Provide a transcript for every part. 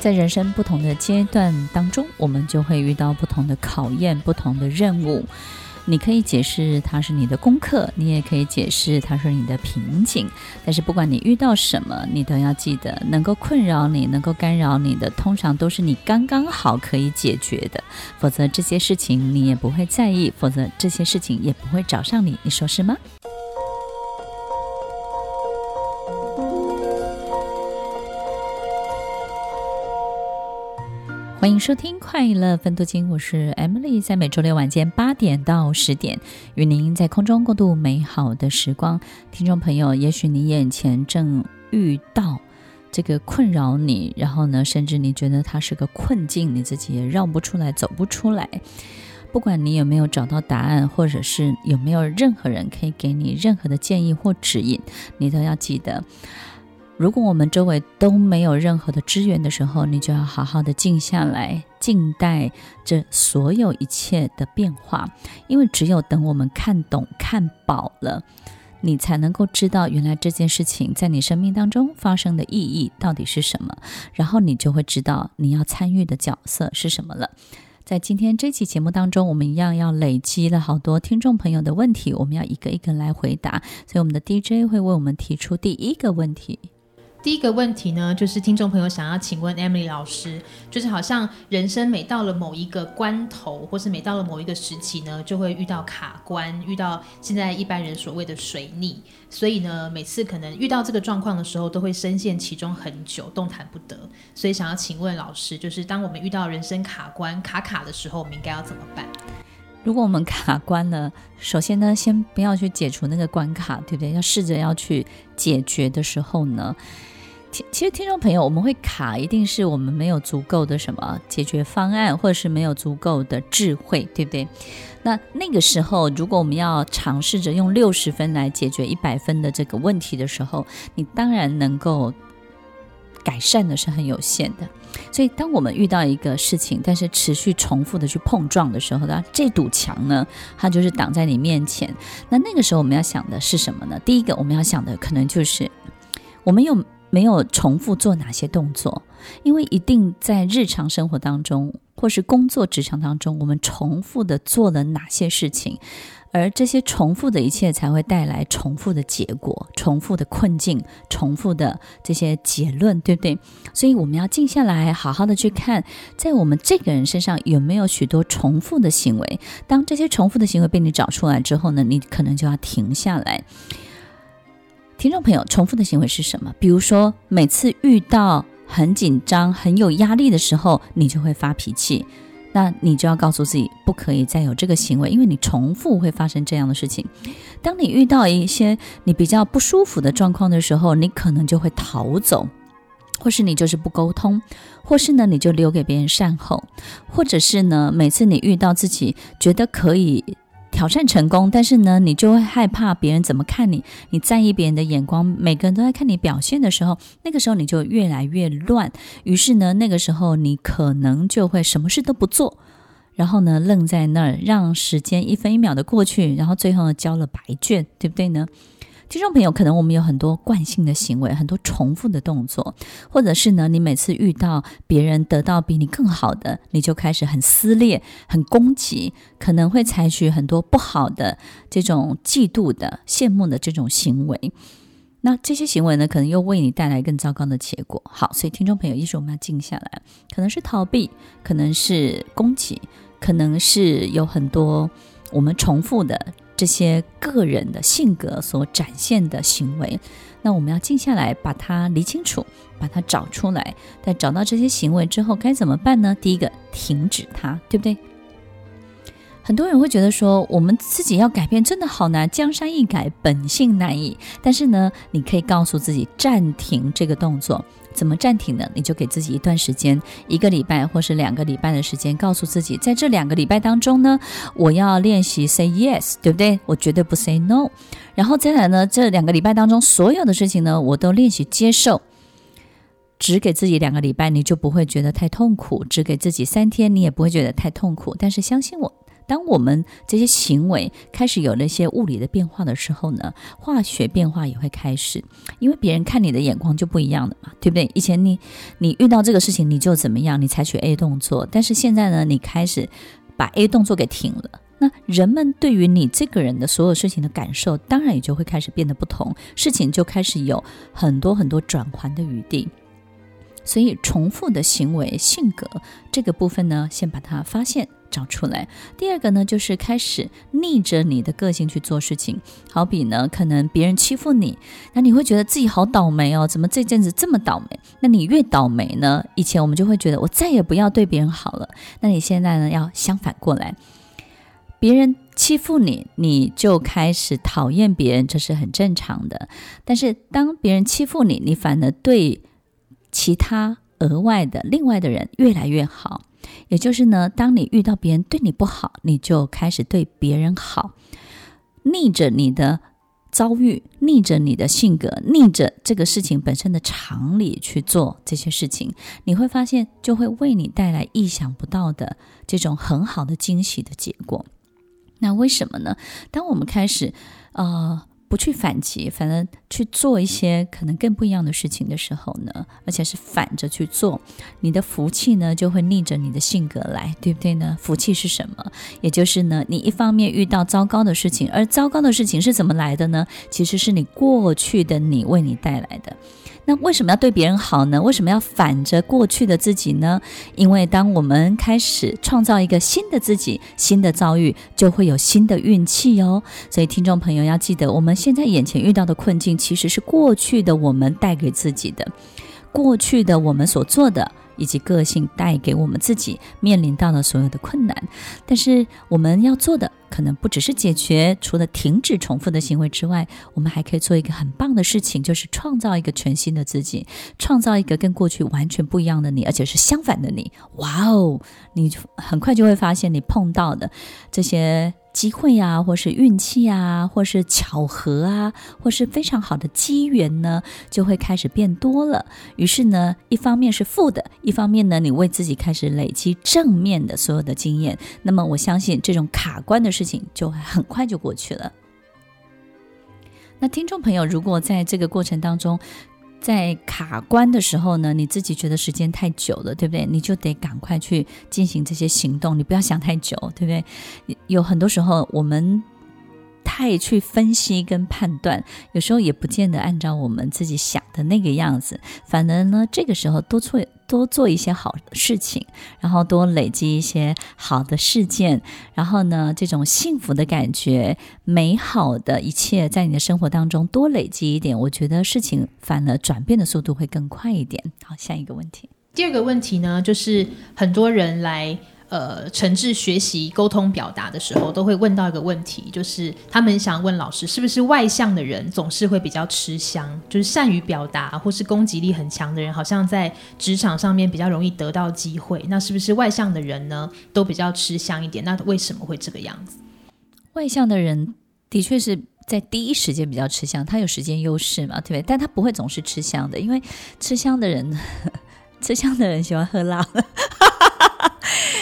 在人生不同的阶段当中，我们就会遇到不同的考验、不同的任务。你可以解释它是你的功课，你也可以解释它是你的瓶颈。但是不管你遇到什么，你都要记得，能够困扰你、能够干扰你的，通常都是你刚刚好可以解决的。否则这些事情你也不会在意，否则这些事情也不会找上你。你说是吗？欢迎收听《快乐分多金》，我是 Emily，在每周六晚间八点到十点，与您在空中共度美好的时光。听众朋友，也许你眼前正遇到这个困扰你，然后呢，甚至你觉得它是个困境，你自己也绕不出来，走不出来。不管你有没有找到答案，或者是有没有任何人可以给你任何的建议或指引，你都要记得。如果我们周围都没有任何的支援的时候，你就要好好的静下来，静待这所有一切的变化。因为只有等我们看懂、看饱了，你才能够知道原来这件事情在你生命当中发生的意义到底是什么，然后你就会知道你要参与的角色是什么了。在今天这期节目当中，我们一样要累积了好多听众朋友的问题，我们要一个一个来回答。所以我们的 DJ 会为我们提出第一个问题。第一个问题呢，就是听众朋友想要请问 Emily 老师，就是好像人生每到了某一个关头，或是每到了某一个时期呢，就会遇到卡关，遇到现在一般人所谓的水逆，所以呢，每次可能遇到这个状况的时候，都会深陷其中很久，动弹不得。所以想要请问老师，就是当我们遇到人生卡关卡卡的时候，我们应该要怎么办？如果我们卡关了，首先呢，先不要去解除那个关卡，对不对？要试着要去解决的时候呢，其其实听众朋友，我们会卡，一定是我们没有足够的什么解决方案，或者是没有足够的智慧，对不对？那那个时候，如果我们要尝试着用六十分来解决一百分的这个问题的时候，你当然能够。改善的是很有限的，所以当我们遇到一个事情，但是持续重复的去碰撞的时候呢，这堵墙呢，它就是挡在你面前。那那个时候我们要想的是什么呢？第一个我们要想的可能就是，我们有没有重复做哪些动作？因为一定在日常生活当中，或是工作职场当中，我们重复的做了哪些事情？而这些重复的一切才会带来重复的结果、重复的困境、重复的这些结论，对不对？所以我们要静下来，好好的去看，在我们这个人身上有没有许多重复的行为。当这些重复的行为被你找出来之后呢，你可能就要停下来。听众朋友，重复的行为是什么？比如说，每次遇到很紧张、很有压力的时候，你就会发脾气。那你就要告诉自己，不可以再有这个行为，因为你重复会发生这样的事情。当你遇到一些你比较不舒服的状况的时候，你可能就会逃走，或是你就是不沟通，或是呢你就留给别人善后，或者是呢每次你遇到自己觉得可以。挑战成功，但是呢，你就会害怕别人怎么看你，你在意别人的眼光，每个人都在看你表现的时候，那个时候你就越来越乱。于是呢，那个时候你可能就会什么事都不做，然后呢，愣在那儿，让时间一分一秒的过去，然后最后呢，交了白卷，对不对呢？听众朋友，可能我们有很多惯性的行为，很多重复的动作，或者是呢，你每次遇到别人得到比你更好的，你就开始很撕裂、很攻击，可能会采取很多不好的这种嫉妒的、羡慕的这种行为。那这些行为呢，可能又为你带来更糟糕的结果。好，所以听众朋友，一说我们要静下来，可能是逃避，可能是攻击，可能是有很多我们重复的。这些个人的性格所展现的行为，那我们要静下来，把它理清楚，把它找出来。在找到这些行为之后，该怎么办呢？第一个，停止它，对不对？很多人会觉得说，我们自己要改变真的好难，江山易改，本性难移。但是呢，你可以告诉自己暂停这个动作。怎么暂停呢？你就给自己一段时间，一个礼拜或是两个礼拜的时间，告诉自己，在这两个礼拜当中呢，我要练习 say yes，对不对？我绝对不 say no。然后再来呢，这两个礼拜当中所有的事情呢，我都练习接受。只给自己两个礼拜，你就不会觉得太痛苦；只给自己三天，你也不会觉得太痛苦。但是相信我，当我们这些行为开始有了一些物理的变化的时候呢，化学变化也会开始。因为别人看你的眼光就不一样了嘛，对不对？以前你你遇到这个事情你就怎么样，你采取 A 动作，但是现在呢，你开始把 A 动作给停了，那人们对于你这个人的所有事情的感受，当然也就会开始变得不同，事情就开始有很多很多转圜的余地。所以，重复的行为、性格这个部分呢，先把它发现、找出来。第二个呢，就是开始逆着你的个性去做事情。好比呢，可能别人欺负你，那你会觉得自己好倒霉哦，怎么这阵子这么倒霉？那你越倒霉呢，以前我们就会觉得我再也不要对别人好了。那你现在呢，要相反过来，别人欺负你，你就开始讨厌别人，这是很正常的。但是当别人欺负你，你反而对。其他额外的另外的人越来越好，也就是呢，当你遇到别人对你不好，你就开始对别人好，逆着你的遭遇，逆着你的性格，逆着这个事情本身的常理去做这些事情，你会发现就会为你带来意想不到的这种很好的惊喜的结果。那为什么呢？当我们开始，呃。不去反击，反而去做一些可能更不一样的事情的时候呢，而且是反着去做，你的福气呢就会逆着你的性格来，对不对呢？福气是什么？也就是呢，你一方面遇到糟糕的事情，而糟糕的事情是怎么来的呢？其实是你过去的你为你带来的。那为什么要对别人好呢？为什么要反着过去的自己呢？因为当我们开始创造一个新的自己，新的遭遇，就会有新的运气哦。所以听众朋友要记得，我们现在眼前遇到的困境，其实是过去的我们带给自己的，过去的我们所做的。以及个性带给我们自己面临到的所有的困难，但是我们要做的可能不只是解决，除了停止重复的行为之外，我们还可以做一个很棒的事情，就是创造一个全新的自己，创造一个跟过去完全不一样的你，而且是相反的你。哇哦，你很快就会发现你碰到的这些。机会啊，或是运气啊，或是巧合啊，或是非常好的机缘呢，就会开始变多了。于是呢，一方面是负的，一方面呢，你为自己开始累积正面的所有的经验。那么，我相信这种卡关的事情就会很快就过去了。那听众朋友，如果在这个过程当中，在卡关的时候呢，你自己觉得时间太久了，对不对？你就得赶快去进行这些行动，你不要想太久，对不对？有很多时候我们。太去分析跟判断，有时候也不见得按照我们自己想的那个样子。反而呢，这个时候多做多做一些好事情，然后多累积一些好的事件，然后呢，这种幸福的感觉、美好的一切在你的生活当中多累积一点，我觉得事情反而转变的速度会更快一点。好，下一个问题。第二个问题呢，就是很多人来。呃，诚挚学习沟通表达的时候，都会问到一个问题，就是他们想问老师，是不是外向的人总是会比较吃香？就是善于表达或是攻击力很强的人，好像在职场上面比较容易得到机会。那是不是外向的人呢，都比较吃香一点？那为什么会这个样子？外向的人的确是在第一时间比较吃香，他有时间优势嘛，对不对？但他不会总是吃香的，因为吃香的人，吃香的人喜欢喝辣。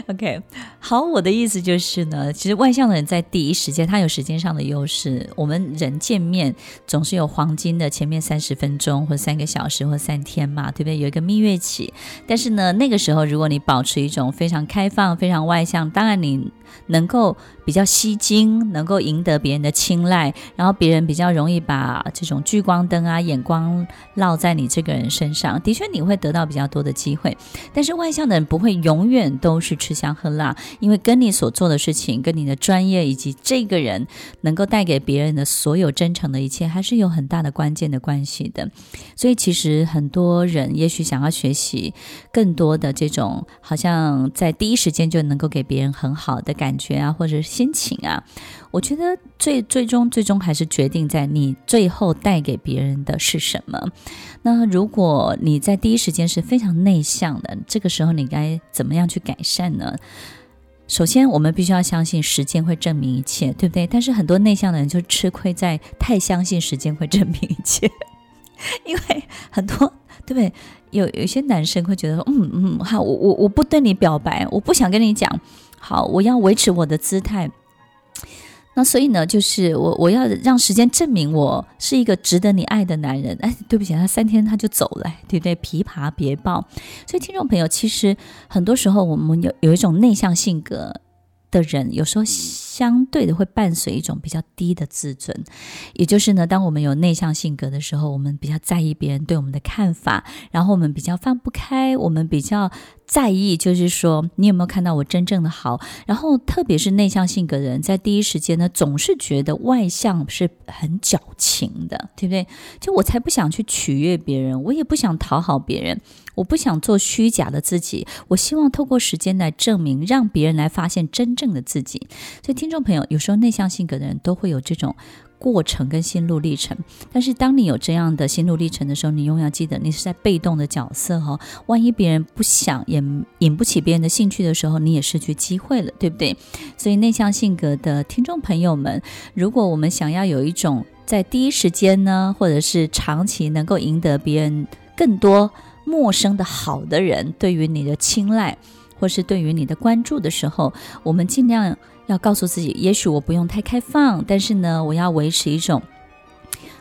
OK，好，我的意思就是呢，其实外向的人在第一时间，他有时间上的优势。我们人见面总是有黄金的前面三十分钟，或三个小时，或三天嘛，对不对？有一个蜜月期。但是呢，那个时候如果你保持一种非常开放、非常外向，当然你能够比较吸睛，能够赢得别人的青睐，然后别人比较容易把这种聚光灯啊、眼光落在你这个人身上。的确，你会得到比较多的机会。但是外向的人不会永远都是吃香喝辣，因为跟你所做的事情、跟你的专业以及这个人能够带给别人的所有真诚的一切，还是有很大的关键的关系的。所以，其实很多人也许想要学习更多的这种，好像在第一时间就能够给别人很好的感觉啊，或者心情啊。我觉得最最终最终还是决定在你最后带给别人的是什么。那如果你在第一时间是非常内向的，这个时候你该怎么样去改善呢？首先，我们必须要相信时间会证明一切，对不对？但是很多内向的人就吃亏在太相信时间会证明一切，因为很多对不对？有有些男生会觉得说，嗯嗯，好，我我我不对你表白，我不想跟你讲，好，我要维持我的姿态。那所以呢，就是我我要让时间证明我是一个值得你爱的男人。哎，对不起，他三天他就走了，对不对？琵琶别抱。所以听众朋友，其实很多时候我们有有一种内向性格的人，有时候相对的会伴随一种比较低的自尊。也就是呢，当我们有内向性格的时候，我们比较在意别人对我们的看法，然后我们比较放不开，我们比较。在意就是说，你有没有看到我真正的好？然后，特别是内向性格的人，在第一时间呢，总是觉得外向是很矫情的，对不对？就我才不想去取悦别人，我也不想讨好别人，我不想做虚假的自己。我希望透过时间来证明，让别人来发现真正的自己。所以，听众朋友，有时候内向性格的人都会有这种。过程跟心路历程，但是当你有这样的心路历程的时候，你永远记得，你是在被动的角色哈。万一别人不想也引不起别人的兴趣的时候，你也失去机会了，对不对？所以内向性格的听众朋友们，如果我们想要有一种在第一时间呢，或者是长期能够赢得别人更多陌生的好的人对于你的青睐，或是对于你的关注的时候，我们尽量。要告诉自己，也许我不用太开放，但是呢，我要维持一种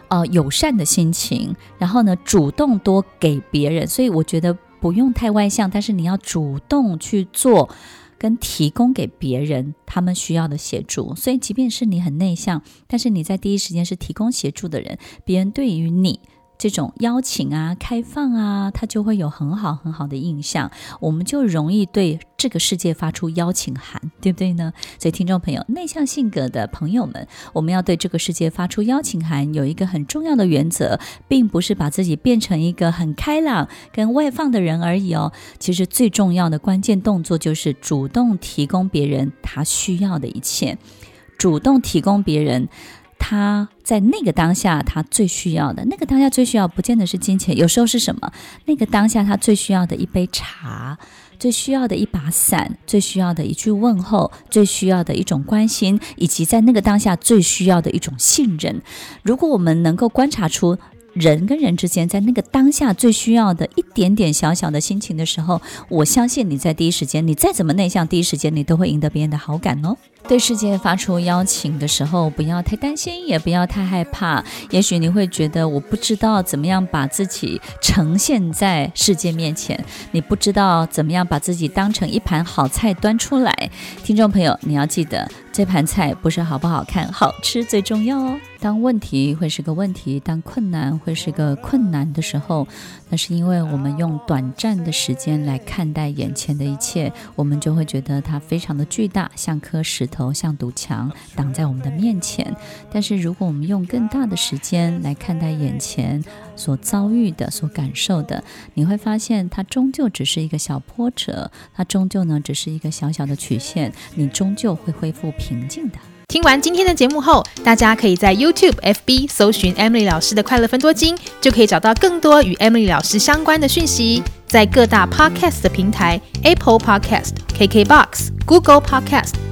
呃友善的心情，然后呢，主动多给别人。所以我觉得不用太外向，但是你要主动去做，跟提供给别人他们需要的协助。所以，即便是你很内向，但是你在第一时间是提供协助的人，别人对于你。这种邀请啊、开放啊，他就会有很好很好的印象，我们就容易对这个世界发出邀请函，对不对呢？所以，听众朋友，内向性格的朋友们，我们要对这个世界发出邀请函，有一个很重要的原则，并不是把自己变成一个很开朗、跟外放的人而已哦。其实，最重要的关键动作就是主动提供别人他需要的一切，主动提供别人。他在那个当下，他最需要的那个当下最需要，不见得是金钱，有时候是什么？那个当下他最需要的一杯茶，最需要的一把伞，最需要的一句问候，最需要的一种关心，以及在那个当下最需要的一种信任。如果我们能够观察出人跟人之间在那个当下最需要的一点点小小的心情的时候，我相信你在第一时间，你再怎么内向，第一时间你都会赢得别人的好感哦。对世界发出邀请的时候，不要太担心，也不要太害怕。也许你会觉得我不知道怎么样把自己呈现在世界面前，你不知道怎么样把自己当成一盘好菜端出来。听众朋友，你要记得，这盘菜不是好不好看，好吃最重要哦。当问题会是个问题，当困难会是个困难的时候，那是因为我们用短暂的时间来看待眼前的一切，我们就会觉得它非常的巨大，像颗石头。头像堵墙挡在我们的面前，但是如果我们用更大的时间来看待眼前所遭遇的、所感受的，你会发现它终究只是一个小波折，它终究呢只是一个小小的曲线，你终究会恢复平静的。听完今天的节目后，大家可以在 YouTube、FB 搜寻 Emily 老师的快乐分多金，就可以找到更多与 Emily 老师相关的讯息。在各大 Podcast 的平台，Apple Podcast、KKBox、Google Podcast、